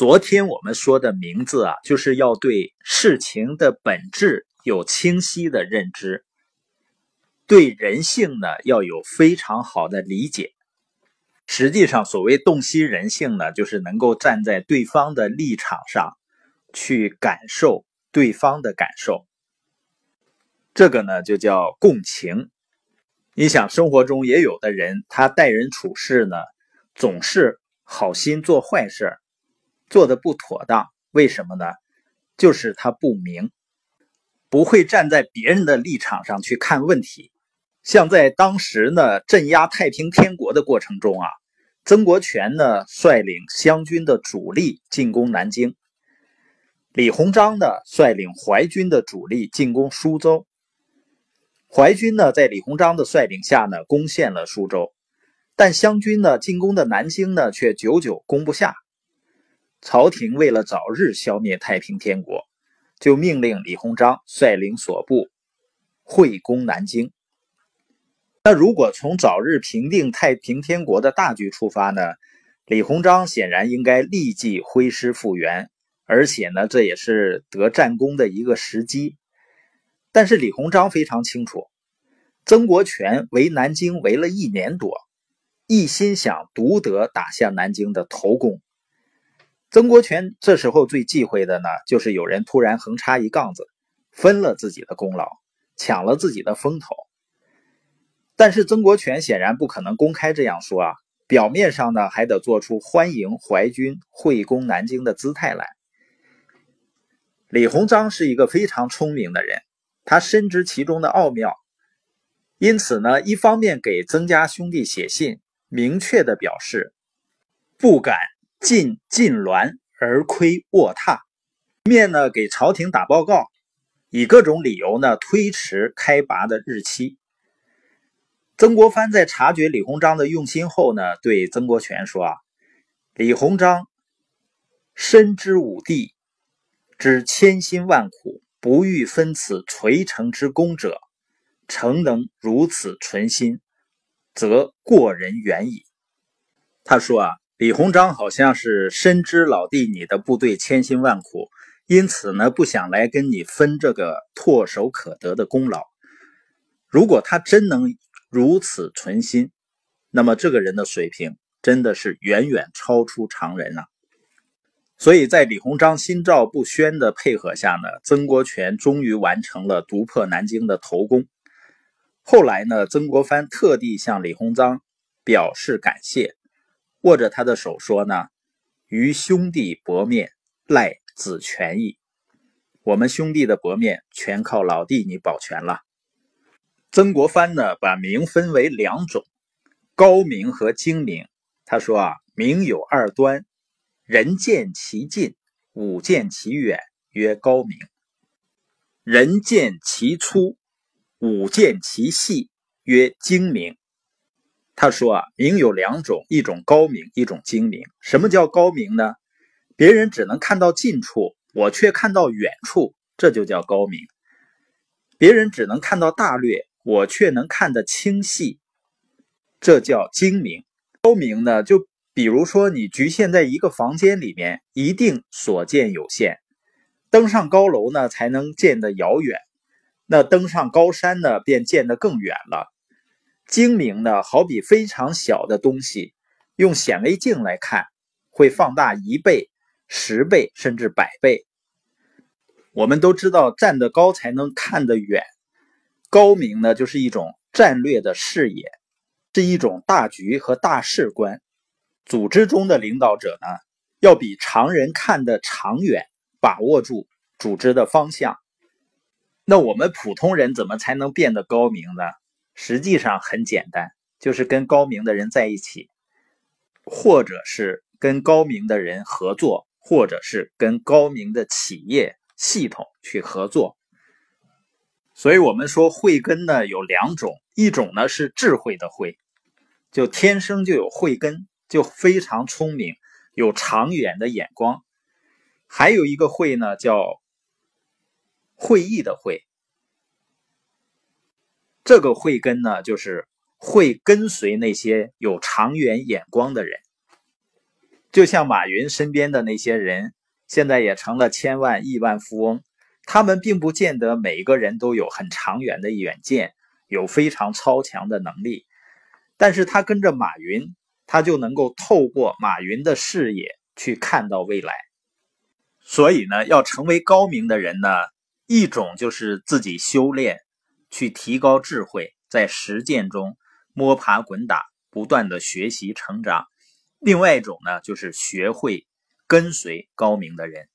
昨天我们说的名字啊，就是要对事情的本质有清晰的认知，对人性呢要有非常好的理解。实际上，所谓洞悉人性呢，就是能够站在对方的立场上去感受对方的感受。这个呢就叫共情。你想，生活中也有的人，他待人处事呢，总是好心做坏事。做的不妥当，为什么呢？就是他不明，不会站在别人的立场上去看问题。像在当时呢镇压太平天国的过程中啊，曾国荃呢率领湘军的主力进攻南京，李鸿章呢率领淮军的主力进攻苏州。淮军呢在李鸿章的率领下呢攻陷了苏州，但湘军呢进攻的南京呢却久久攻不下。朝廷为了早日消灭太平天国，就命令李鸿章率领所部会攻南京。那如果从早日平定太平天国的大局出发呢？李鸿章显然应该立即挥师复员，而且呢，这也是得战功的一个时机。但是李鸿章非常清楚，曾国荃围南京围了一年多，一心想独得打下南京的头功。曾国荃这时候最忌讳的呢，就是有人突然横插一杠子，分了自己的功劳，抢了自己的风头。但是曾国荃显然不可能公开这样说啊，表面上呢还得做出欢迎淮军会攻南京的姿态来。李鸿章是一个非常聪明的人，他深知其中的奥妙，因此呢，一方面给曾家兄弟写信，明确的表示不敢。进晋滦而窥卧榻，面呢给朝廷打报告，以各种理由呢推迟开拔的日期。曾国藩在察觉李鸿章的用心后呢，对曾国荃说：“啊，李鸿章深知武帝之千辛万苦，不欲分此垂成之功者，诚能如此存心，则过人远矣。”他说啊。李鸿章好像是深知老弟你的部队千辛万苦，因此呢不想来跟你分这个唾手可得的功劳。如果他真能如此存心，那么这个人的水平真的是远远超出常人了。所以在李鸿章心照不宣的配合下呢，曾国荃终于完成了独破南京的头功。后来呢，曾国藩特地向李鸿章表示感谢。握着他的手说：“呢，与兄弟薄面，赖子权益。我们兄弟的薄面全靠老弟你保全了。”曾国藩呢，把名分为两种，高明和精明。他说：“啊，名有二端，人见其近，武见其远，曰高明；人见其粗，武见其细，曰精明。”他说啊，明有两种，一种高明，一种精明。什么叫高明呢？别人只能看到近处，我却看到远处，这就叫高明。别人只能看到大略，我却能看得清细，这叫精明。高明呢，就比如说你局限在一个房间里面，一定所见有限；登上高楼呢，才能见得遥远；那登上高山呢，便见得更远了。精明呢，好比非常小的东西，用显微镜来看，会放大一倍、十倍甚至百倍。我们都知道，站得高才能看得远。高明呢，就是一种战略的视野，是一种大局和大事观。组织中的领导者呢，要比常人看得长远，把握住组织的方向。那我们普通人怎么才能变得高明呢？实际上很简单，就是跟高明的人在一起，或者是跟高明的人合作，或者是跟高明的企业系统去合作。所以，我们说慧根呢有两种，一种呢是智慧的慧，就天生就有慧根，就非常聪明，有长远的眼光；还有一个慧呢叫会意的慧。这个慧根呢，就是会跟随那些有长远眼光的人。就像马云身边的那些人，现在也成了千万亿万富翁。他们并不见得每个人都有很长远的远见，有非常超强的能力。但是他跟着马云，他就能够透过马云的视野去看到未来。所以呢，要成为高明的人呢，一种就是自己修炼，去提高智慧，在实践中摸爬滚打，不断的学习成长；另外一种呢，就是学会跟随高明的人。